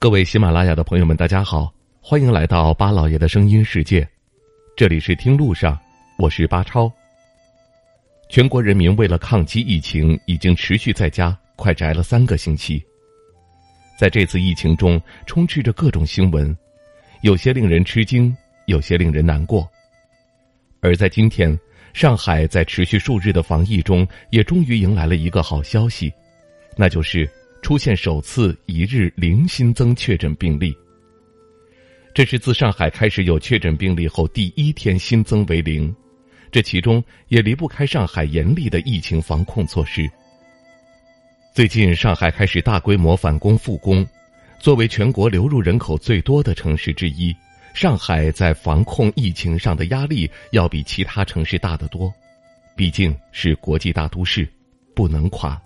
各位喜马拉雅的朋友们，大家好，欢迎来到巴老爷的声音世界，这里是听路上，我是巴超。全国人民为了抗击疫情，已经持续在家快宅了三个星期。在这次疫情中，充斥着各种新闻，有些令人吃惊，有些令人难过。而在今天，上海在持续数日的防疫中，也终于迎来了一个好消息，那就是。出现首次一日零新增确诊病例，这是自上海开始有确诊病例后第一天新增为零，这其中也离不开上海严厉的疫情防控措施。最近上海开始大规模返工复工，作为全国流入人口最多的城市之一，上海在防控疫情上的压力要比其他城市大得多，毕竟是国际大都市，不能垮。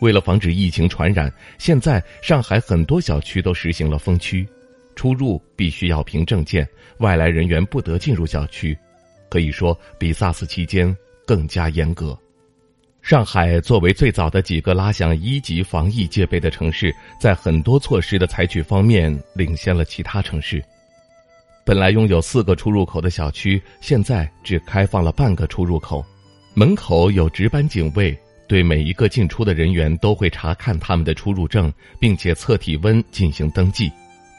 为了防止疫情传染，现在上海很多小区都实行了封区，出入必须要凭证件，外来人员不得进入小区，可以说比 SARS 期间更加严格。上海作为最早的几个拉响一级防疫戒备的城市，在很多措施的采取方面领先了其他城市。本来拥有四个出入口的小区，现在只开放了半个出入口，门口有值班警卫。对每一个进出的人员都会查看他们的出入证，并且测体温进行登记，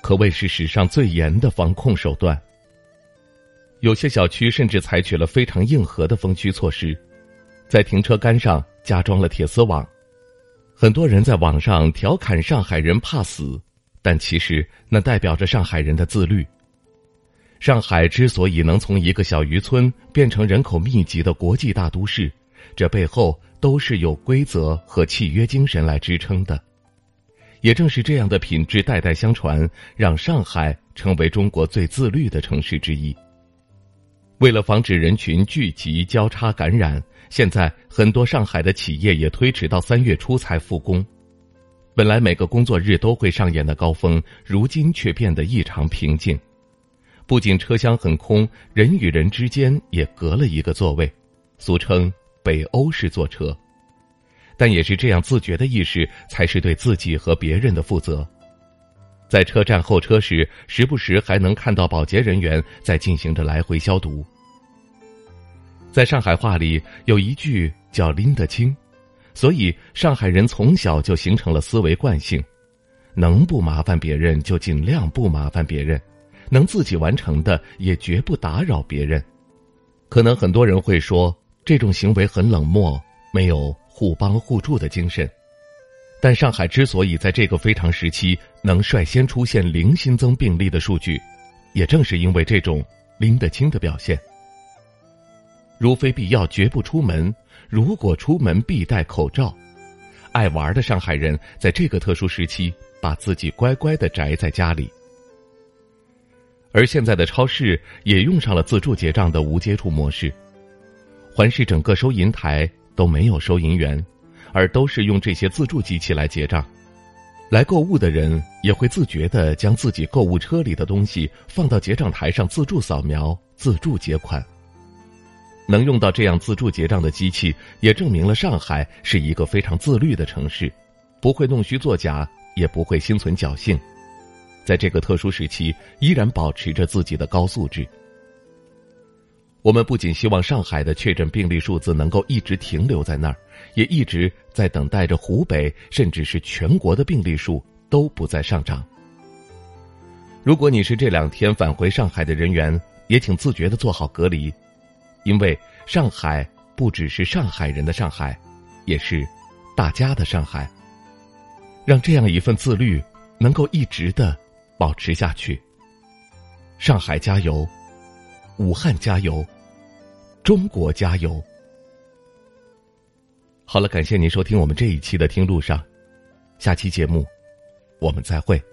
可谓是史上最严的防控手段。有些小区甚至采取了非常硬核的封区措施，在停车杆上加装了铁丝网。很多人在网上调侃上海人怕死，但其实那代表着上海人的自律。上海之所以能从一个小渔村变成人口密集的国际大都市，这背后。都是有规则和契约精神来支撑的，也正是这样的品质代代相传，让上海成为中国最自律的城市之一。为了防止人群聚集交叉感染，现在很多上海的企业也推迟到三月初才复工。本来每个工作日都会上演的高峰，如今却变得异常平静。不仅车厢很空，人与人之间也隔了一个座位，俗称。北欧式坐车，但也是这样自觉的意识，才是对自己和别人的负责。在车站候车时，时不时还能看到保洁人员在进行着来回消毒。在上海话里有一句叫“拎得清”，所以上海人从小就形成了思维惯性：能不麻烦别人就尽量不麻烦别人，能自己完成的也绝不打扰别人。可能很多人会说。这种行为很冷漠，没有互帮互助的精神。但上海之所以在这个非常时期能率先出现零新增病例的数据，也正是因为这种拎得清的表现。如非必要，绝不出门；如果出门，必戴口罩。爱玩的上海人在这个特殊时期，把自己乖乖的宅在家里。而现在的超市也用上了自助结账的无接触模式。环视整个收银台都没有收银员，而都是用这些自助机器来结账。来购物的人也会自觉地将自己购物车里的东西放到结账台上自助扫描、自助结款。能用到这样自助结账的机器，也证明了上海是一个非常自律的城市，不会弄虚作假，也不会心存侥幸，在这个特殊时期依然保持着自己的高素质。我们不仅希望上海的确诊病例数字能够一直停留在那儿，也一直在等待着湖北，甚至是全国的病例数都不再上涨。如果你是这两天返回上海的人员，也请自觉的做好隔离，因为上海不只是上海人的上海，也是大家的上海。让这样一份自律能够一直的保持下去。上海加油，武汉加油，中国加油！好了，感谢您收听我们这一期的《听路上》，下期节目我们再会。